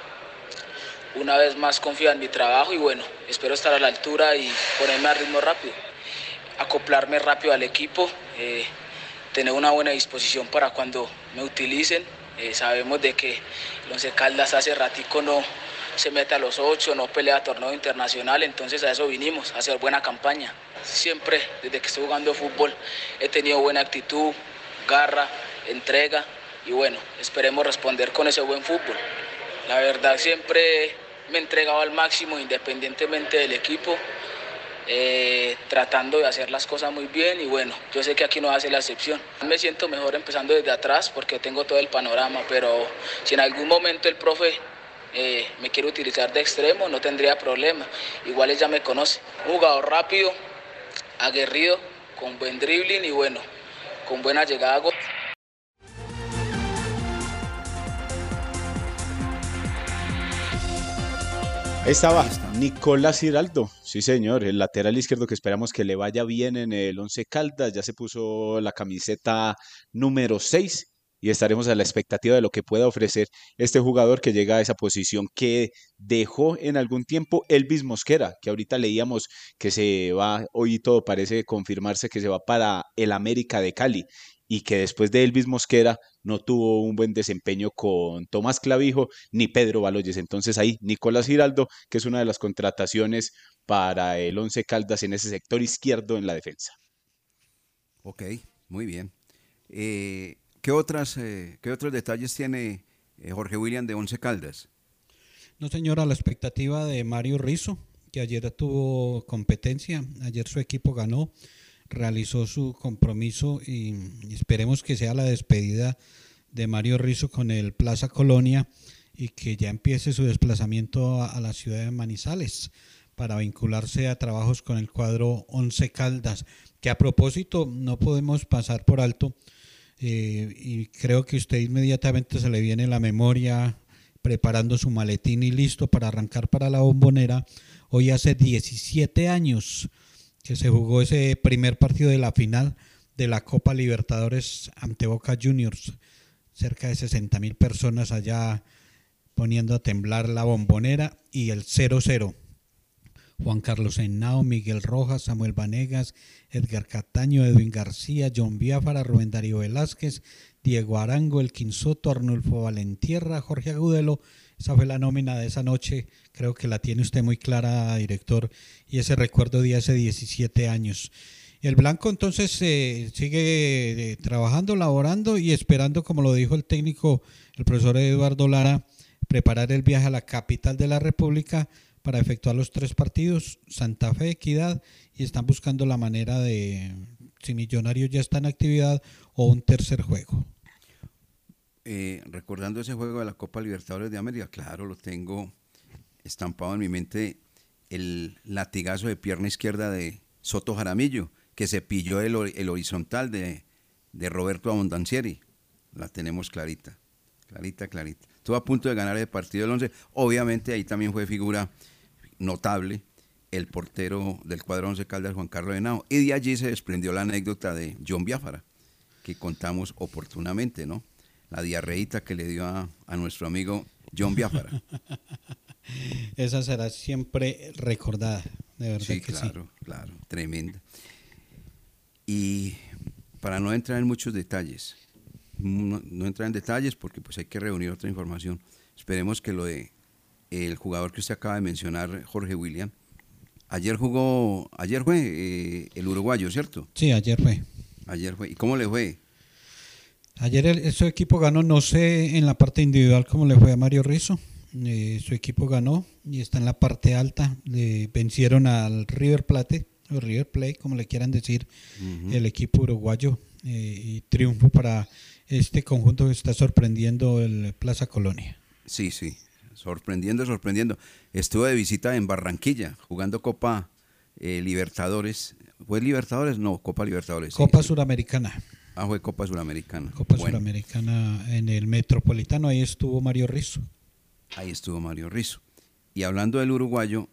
una vez más confía en mi trabajo y bueno, espero estar a la altura y ponerme a ritmo rápido, acoplarme rápido al equipo, eh, tener una buena disposición para cuando me utilicen. Eh, sabemos de que el Once Caldas hace ratico no se mete a los ocho, no pelea torneo internacional, entonces a eso vinimos, a hacer buena campaña. Siempre, desde que estoy jugando fútbol, he tenido buena actitud, garra, entrega y bueno, esperemos responder con ese buen fútbol. La verdad siempre me he entregado al máximo independientemente del equipo, eh, tratando de hacer las cosas muy bien y bueno, yo sé que aquí no hace la excepción. Me siento mejor empezando desde atrás porque tengo todo el panorama, pero si en algún momento el profe eh, me quiere utilizar de extremo, no tendría problema. Igual ella me conoce. Un jugador rápido, aguerrido, con buen dribbling y bueno, con buena llegada estaba Nicolás Giraldo, sí señor, el lateral izquierdo que esperamos que le vaya bien en el Once Caldas, ya se puso la camiseta número 6 y estaremos a la expectativa de lo que pueda ofrecer este jugador que llega a esa posición que dejó en algún tiempo Elvis Mosquera, que ahorita leíamos que se va, hoy todo parece confirmarse que se va para el América de Cali y que después de Elvis Mosquera no tuvo un buen desempeño con Tomás Clavijo ni Pedro Baloyes. Entonces ahí Nicolás Giraldo, que es una de las contrataciones para el Once Caldas en ese sector izquierdo en la defensa. Ok, muy bien. Eh, ¿qué, otras, eh, ¿Qué otros detalles tiene eh, Jorge William de Once Caldas? No, señora, la expectativa de Mario Rizzo, que ayer tuvo competencia, ayer su equipo ganó, realizó su compromiso y, esperemos que sea la despedida de Mario Rizzo con el Plaza Colonia y que ya empiece su desplazamiento a, a la ciudad de Manizales para vincularse a trabajos con el cuadro Once Caldas, que a propósito no podemos pasar por alto eh, y creo que usted inmediatamente se le viene la memoria preparando su maletín y listo para arrancar para la bombonera. Hoy hace 17 años que se jugó ese primer partido de la final de la Copa Libertadores ante Boca Juniors. Cerca de 60 mil personas allá poniendo a temblar la bombonera y el 0-0. Juan Carlos Henao, Miguel Rojas, Samuel Vanegas, Edgar Cataño, Edwin García, John Biafara, Rubén Darío Velázquez, Diego Arango, El Quinsoto, Arnulfo Valentierra, Jorge Agudelo. Esa fue la nómina de esa noche. Creo que la tiene usted muy clara, director, y ese recuerdo de hace 17 años. El Blanco entonces eh, sigue eh, trabajando, laborando y esperando, como lo dijo el técnico, el profesor Eduardo Lara, preparar el viaje a la capital de la República para efectuar los tres partidos, Santa Fe, Equidad, y están buscando la manera de, si Millonarios ya está en actividad, o un tercer juego. Eh, recordando ese juego de la Copa Libertadores de América, claro, lo tengo estampado en mi mente el latigazo de pierna izquierda de Soto Jaramillo, que se pilló el, el horizontal de, de Roberto Abondancieri. La tenemos clarita, clarita, clarita. Estuvo a punto de ganar el partido del 11. Obviamente ahí también fue figura notable el portero del cuadro 11 Caldas, Juan Carlos Henao. Y de allí se desprendió la anécdota de John Biafara, que contamos oportunamente, ¿no? La diarreíta que le dio a, a nuestro amigo John Biafara. Esa será siempre recordada, de verdad Sí, que claro, sí. claro, tremenda. Y para no entrar en muchos detalles, no, no entrar en detalles porque pues hay que reunir otra información. Esperemos que lo de el jugador que usted acaba de mencionar, Jorge William, ayer jugó, ayer fue eh, el uruguayo, ¿cierto? Sí, ayer fue. Ayer fue. ¿Y cómo le fue? Ayer el, su equipo ganó, no sé en la parte individual cómo le fue a Mario Rizzo. Eh, su equipo ganó y está en la parte alta. Le vencieron al River Plate, o River Plate, como le quieran decir, el equipo uruguayo. eh, y triunfo para este conjunto que está sorprendiendo el Plaza Colonia. Sí, sí, sorprendiendo, sorprendiendo. Estuve de visita en Barranquilla, jugando Copa eh, Libertadores. ¿Fue Libertadores? No, Copa Libertadores. Copa sí. Suramericana. Ah, fue Copa Suramericana. Copa Bueno, Suramericana en el Metropolitano, ahí estuvo Mario Rizzo. Ahí estuvo Mario Rizzo. Y hablando del uruguayo,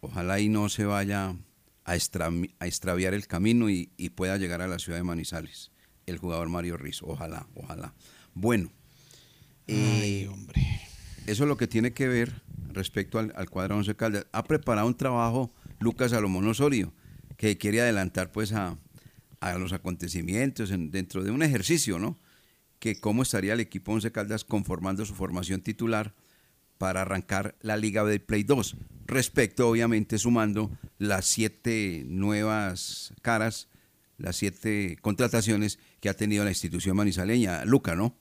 ojalá y no se vaya a, extra- a extraviar el camino y, y pueda llegar a la ciudad de Manizales, el jugador Mario Rizzo. Ojalá, ojalá. Bueno, eh, eso es lo que tiene que ver respecto al, al cuadro Once Caldas. Ha preparado un trabajo Lucas Salomón Osorio, que quiere adelantar pues a, a los acontecimientos en- dentro de un ejercicio, ¿no? Que cómo estaría el equipo Once Caldas conformando su formación titular para arrancar la Liga del Play 2. Respecto, obviamente, sumando las siete nuevas caras, las siete contrataciones que ha tenido la institución manizaleña. Luca, ¿no?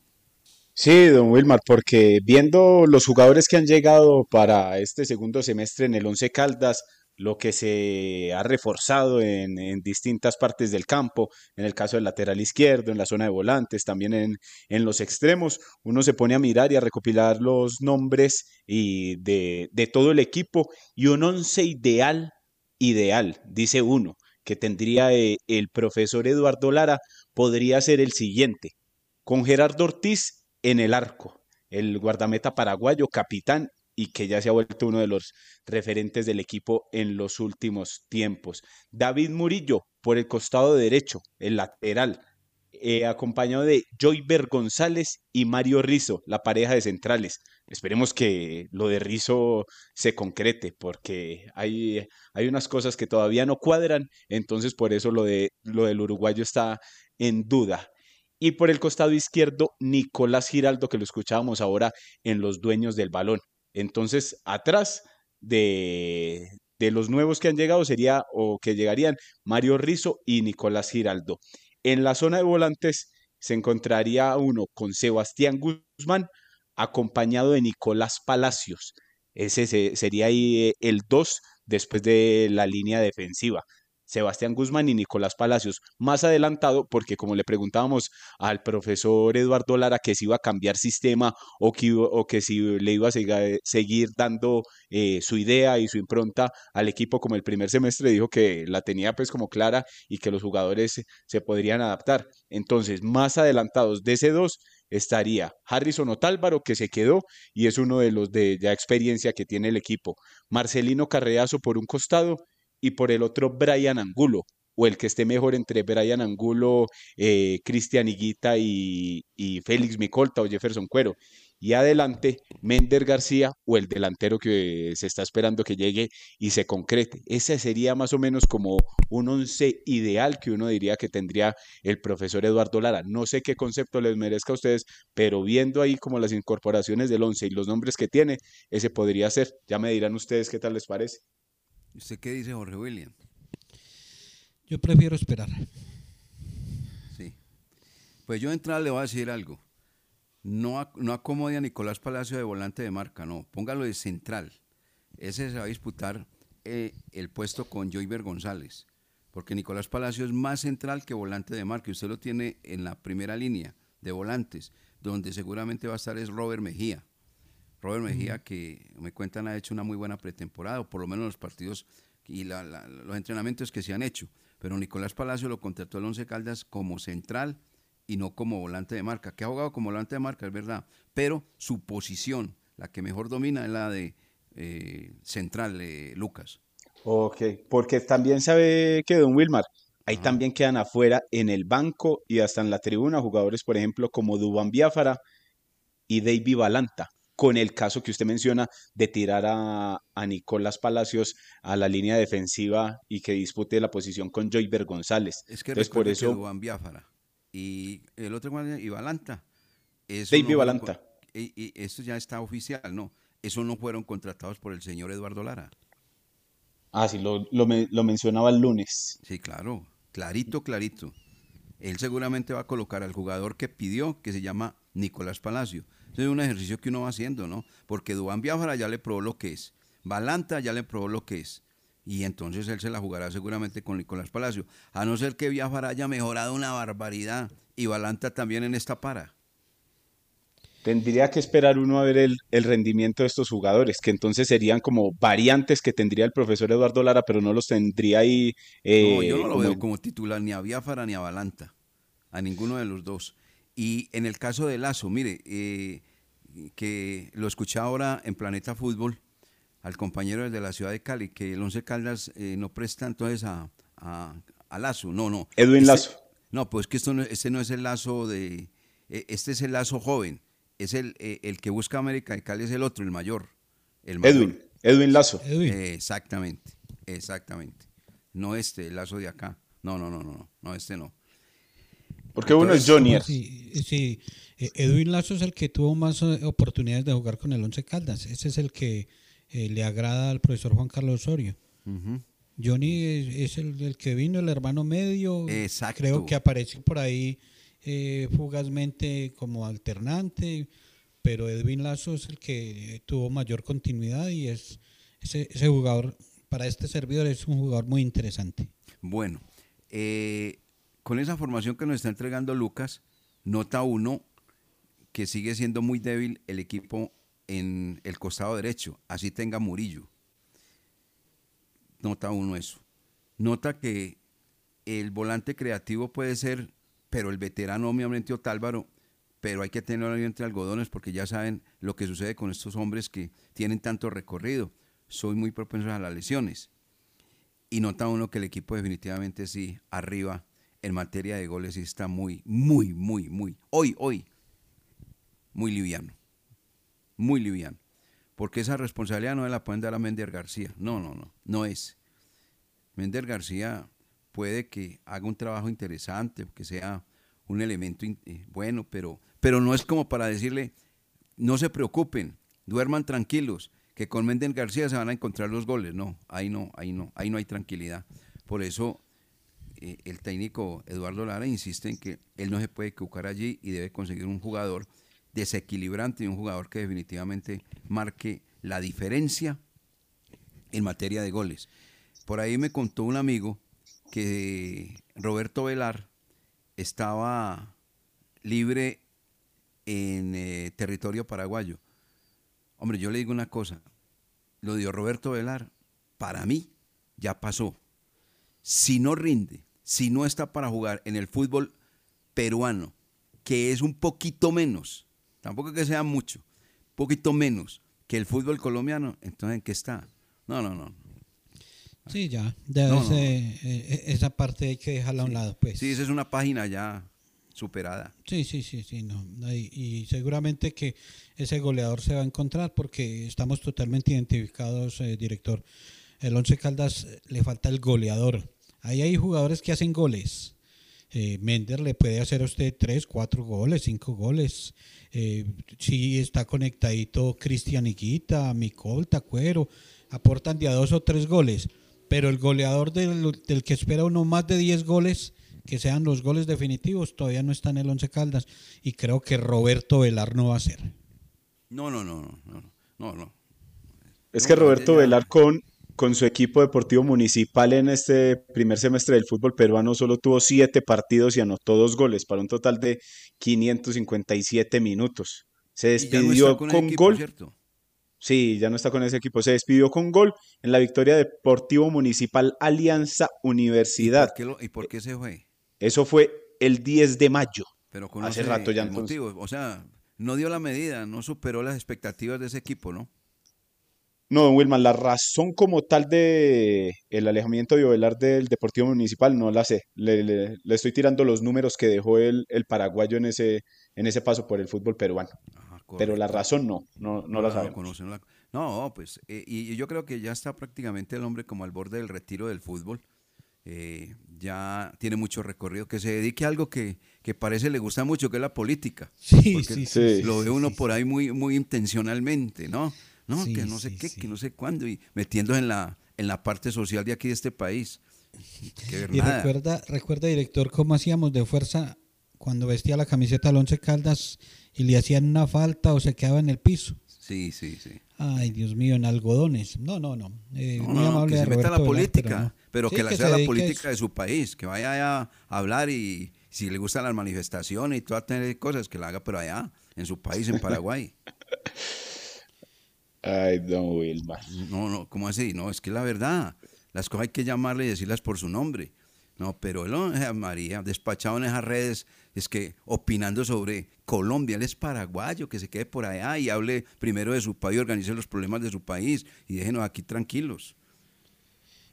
Sí, don Wilmar, porque viendo los jugadores que han llegado para este segundo semestre en el Once Caldas, lo que se ha reforzado en, en distintas partes del campo, en el caso del lateral izquierdo, en la zona de volantes, también en, en los extremos, uno se pone a mirar y a recopilar los nombres y de, de todo el equipo y un once ideal, ideal, dice uno, que tendría eh, el profesor Eduardo Lara, podría ser el siguiente, con Gerardo Ortiz en el arco, el guardameta paraguayo, capitán y que ya se ha vuelto uno de los referentes del equipo en los últimos tiempos. David Murillo por el costado derecho, el lateral, eh, acompañado de Joyber González y Mario Rizo, la pareja de centrales. Esperemos que lo de Rizo se concrete, porque hay, hay unas cosas que todavía no cuadran, entonces por eso lo, de, lo del uruguayo está en duda. Y por el costado izquierdo, Nicolás Giraldo, que lo escuchábamos ahora en Los Dueños del Balón. Entonces, atrás de, de los nuevos que han llegado sería o que llegarían Mario Rizo y Nicolás Giraldo. En la zona de volantes se encontraría uno con Sebastián Guzmán, acompañado de Nicolás Palacios. Ese sería ahí eh, el 2 después de la línea defensiva. Sebastián Guzmán y Nicolás Palacios. Más adelantado, porque como le preguntábamos al profesor Eduardo Lara que si iba a cambiar sistema o que, o que si le iba a seguir, dando eh, su idea y su impronta al equipo como el primer semestre, dijo que la tenía pues como clara y que los jugadores se podrían adaptar. Entonces, más adelantados de ese dos estaría Harrison Otálvaro, que se quedó y es uno de los de ya experiencia que tiene el equipo. Marcelino Carreazo por un costado y por el otro Brian Angulo, o el que esté mejor entre Brian Angulo, eh, Cristian Higuita y, y, Félix Micolta o Jefferson Cuero. Y adelante, Mender García o el delantero que se está esperando que llegue y se concrete. Ese sería más o menos como un once ideal que uno diría que tendría el profesor Eduardo Lara. No sé qué concepto les merezca a ustedes, pero viendo ahí como las incorporaciones del once y los nombres que tiene, ese podría ser. Ya me dirán ustedes qué tal les parece. ¿Usted qué dice, Jorge William? Yo prefiero esperar. Sí. Pues yo de entrada le voy a decir algo. No, no acomode a Nicolás Palacio de volante de marca, no. Póngalo de central. Ese se va a disputar eh, el puesto con Joyver González. Porque Nicolás Palacio es más central que volante de marca. Y usted lo tiene en la primera línea de volantes, donde seguramente va a estar es Robert Mejía. Robert Mejía, que me cuentan ha hecho una muy buena pretemporada, o por lo menos los partidos y los entrenamientos que se han hecho. Pero Nicolás Palacio lo contrató el Once Caldas como central y no como volante de marca, que ha jugado como volante de marca, es verdad, pero su posición, la que mejor domina, es la de eh, central, eh, Lucas. Ok, porque también sabe que Don Wilmar, ahí también quedan afuera en el banco y hasta en la tribuna jugadores, por ejemplo, como Dubán Biafara y David Balanta con el caso que usted menciona de tirar a, Nicolás Palacios a la línea defensiva y que dispute la posición con Joyver González. Es que por eso Juan Biafara y el otro y Balanta. David Balanta. Y, esto ya está oficial, ¿no? Eso no fueron contratados por el señor Eduardo Lara. Ah, sí, lo, lo mencionaba el lunes. Sí, claro, clarito, clarito. Él seguramente va a colocar al jugador que pidió, que se llama Nicolás Palacio es un ejercicio que uno va haciendo, ¿no? Porque Dubán Biafara ya le probó lo que es, Balanta ya le probó lo que es. Y entonces él se la jugará seguramente con Nicolás Palacio. A no ser que Biafara haya mejorado una barbaridad y Balanta también en esta para. Tendría que esperar uno a ver el, rendimiento de estos jugadores, que entonces serían como variantes que tendría el profesor Eduardo Lara, pero no los tendría ahí. no, yo no lo veo como titular ni a Biafara ni a Balanta, a ninguno de los dos. Y en el caso de Lazo, mire, eh, que lo escuché ahora en Planeta Fútbol, al compañero de la ciudad de Cali, que el Once Caldas eh, no presta entonces a, a, Lazo, no, no. Edwin este Lazo. No, pues que esto no, este no es el Lazo de, e, este es el Lazo joven, es el, e, el que busca América y Cali es el otro, el mayor. El Edwin, Edwin Lazo. exactamente, exactamente. No este, el Lazo de acá. No, no, no, no, no, este no. Porque uno es Johnny. Sí, eh, Edwin Lazo es el que tuvo más eh, oportunidades de jugar con el Once Caldas. Ese es el que eh, le agrada al profesor Juan Carlos Osorio. Johnny es, el, que vino, el hermano medio. Exacto. Creo que aparece por ahí fugazmente como alternante, pero Edwin Lazo es el que tuvo mayor continuidad y es ese, ese jugador, para este servidor es un jugador muy interesante. Bueno, eh, con esa formación que nos está entregando Lucas, nota uno que sigue siendo muy débil el equipo en el costado derecho, así tenga Murillo. Nota uno eso. Nota que el volante creativo puede ser, pero el veterano obviamente Otálvaro, pero hay que tenerlo entre algodones porque ya saben lo que sucede con estos hombres que tienen tanto recorrido. Soy muy propenso a las lesiones. Y nota uno que el equipo definitivamente sí, arriba en materia de goles está muy, muy, muy, muy, hoy, hoy, muy liviano. Muy liviano. Porque esa responsabilidad no la pueden dar a Mender García. No, no, no, no es. Mender García puede que haga un trabajo interesante, que sea un elemento eh, bueno, pero, pero no es como para decirle, no se preocupen, duerman tranquilos, que con Mender García se van a encontrar los goles. No, ahí no, ahí no, ahí no hay tranquilidad. Por eso eh, el técnico Eduardo Lara insiste en que él no se puede equivocar allí y debe conseguir un jugador desequilibrante y un jugador que definitivamente marque la diferencia en materia de goles. Por ahí me contó un amigo que Roberto Velar estaba libre en eh, territorio paraguayo. Hombre, yo le digo una cosa, lo dio Roberto Velar, para mí ya pasó. Si no rinde, si no está para jugar en el fútbol peruano, que es un poquito menos, tampoco que sea mucho, un poquito menos que el fútbol colombiano, entonces ¿en qué está? No, no, no. Sí, ya, ya No, no, ese, eh, esa parte hay que dejarla a un lado, pues. Sí, esa es una página ya superada. Sí, sí, sí, sí, no. Y, y seguramente que ese goleador se va a encontrar porque estamos totalmente identificados, eh, director. El Once Caldas eh, le falta el goleador. Ahí hay jugadores que hacen goles. Eh, Mender le puede hacer a usted tres, cuatro goles, cinco goles. Eh, sí está conectadito Cristian Higuita, Micol, Tacuero. Aportan de a dos o tres goles. Pero el goleador del, del que espera uno más de 10 goles, que sean los goles definitivos, todavía no está en el Once Caldas. Y creo que Roberto Velar no va a ser. No, no, no, no, no, no, no. Es que Roberto Velar con, con su equipo deportivo municipal en este primer semestre del fútbol peruano solo tuvo siete partidos y anotó dos goles para un total de 557 minutos. Se no despidió con con equipo, gol. ¿cierto? Sí, ya no está con ese equipo. Se despidió con gol en la victoria Deportivo Municipal Alianza Universidad. ¿Por qué lo- ¿Y por qué se fue? Eso fue el 10 de mayo. Pero Hace conoce rato ya el entonces. motivo. O sea, no dio la medida, no superó las expectativas de ese equipo, ¿no? No, don Wilman, la razón como tal de el alejamiento de Ovelar del Deportivo Municipal no la sé. Le, le- le estoy tirando los números que dejó el, el paraguayo en ese, en ese paso por el fútbol peruano. Pero la razón no, no, no la sabemos. conoce, no la- no, pues, eh, y, yo creo que ya está prácticamente el hombre como al borde del retiro del fútbol. Eh, ya tiene mucho recorrido, que se dedique a algo que, que parece le gusta mucho, que es la política. Sí, sí, sí, Lo ve uno por ahí muy, muy intencionalmente, ¿no? No, Sí, que no sé sí, qué, sí. que no sé cuándo, y metiéndose en la, en la parte social de aquí de este país. Y recuerda, recuerda, director, cómo hacíamos de fuerza cuando vestía la camiseta del Once Caldas y le hacían una falta o se quedaba en el piso. Sí, sí, sí. Ay, Dios mío, en algodones. No, no, no. Eh, No, muy no, amable que se meta a la política, pero pero, no. Sí, que la que sea se la política de su país, que vaya allá a hablar y si le gustan las manifestaciones y todas las cosas, que la haga pero allá, en su país, en Paraguay. Ay, don Wilmar. No, no, ¿cómo así? No, es que la verdad, las cosas hay que llamarle y decirlas por su nombre. No, pero él, no, eh, María, despachado en esas redes, es que opinando sobre Colombia, él es paraguayo, que se quede por allá y hable primero de su país, organice los problemas de su país y déjenos aquí tranquilos.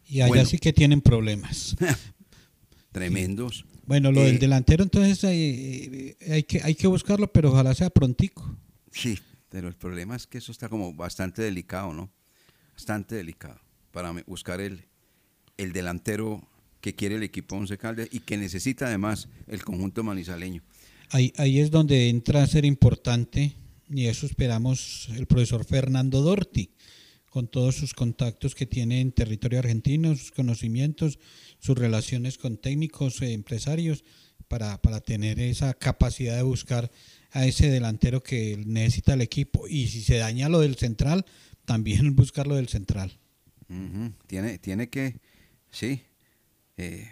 Y allá Bueno. sí que tienen problemas. Tremendos. Bueno, lo Eh, del delantero, entonces hay, hay, que, hay que buscarlo, pero ojalá sea prontico. Sí, pero el problema es que eso está como bastante delicado, ¿no? Bastante delicado para buscar el, el delantero que quiere el equipo Once Caldas y que necesita además el conjunto manizaleño. Ahí, ahí es donde entra a ser importante, y eso esperamos el profesor Fernando Dorti, con todos sus contactos que tiene en territorio argentino, sus conocimientos, sus relaciones con técnicos, eh, empresarios, para, para tener esa capacidad de buscar a ese delantero que necesita el equipo. Y si se daña lo del central, también buscar lo del central. Tiene, tiene que, sí, eh,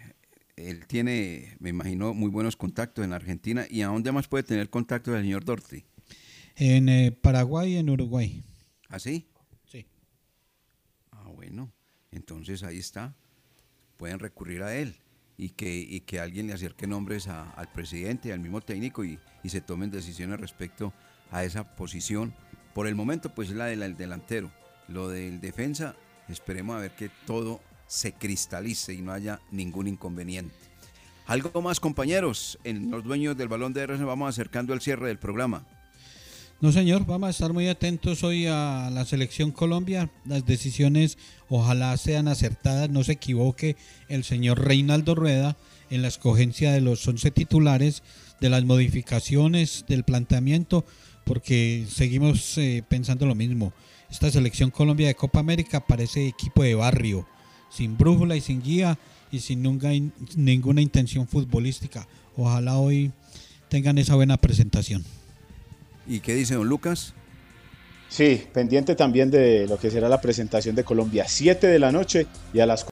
él tiene, me imagino, muy buenos contactos en Argentina. ¿Y a dónde más puede tener contacto el señor Dorti? En eh, Paraguay y en Uruguay. ¿Así? Sí. Ah, bueno, entonces ahí está. Pueden recurrir a él y que, y que alguien le acerque nombres al presidente, al mismo técnico y, y se tomen decisiones respecto a esa posición. Por el momento, pues es la del delantero. Lo del defensa, esperemos a ver que todo se cristalice y no haya ningún inconveniente. Algo más, compañeros, en los dueños del balón de RC vamos acercando al cierre del programa. No, señor, vamos a estar muy atentos hoy a la selección Colombia. Las decisiones ojalá sean acertadas, no se equivoque el señor Reinaldo Rueda en la escogencia de los 11 titulares, de las modificaciones, del planteamiento, porque seguimos eh, pensando lo mismo. Esta selección Colombia de Copa América parece equipo de barrio, sin brújula y sin guía y sin nunca, ninguna intención futbolística. Ojalá hoy tengan esa buena presentación. ¿Y qué dice don Lucas? Sí, pendiente también de lo que será la presentación de Colombia. 7 de la noche y a las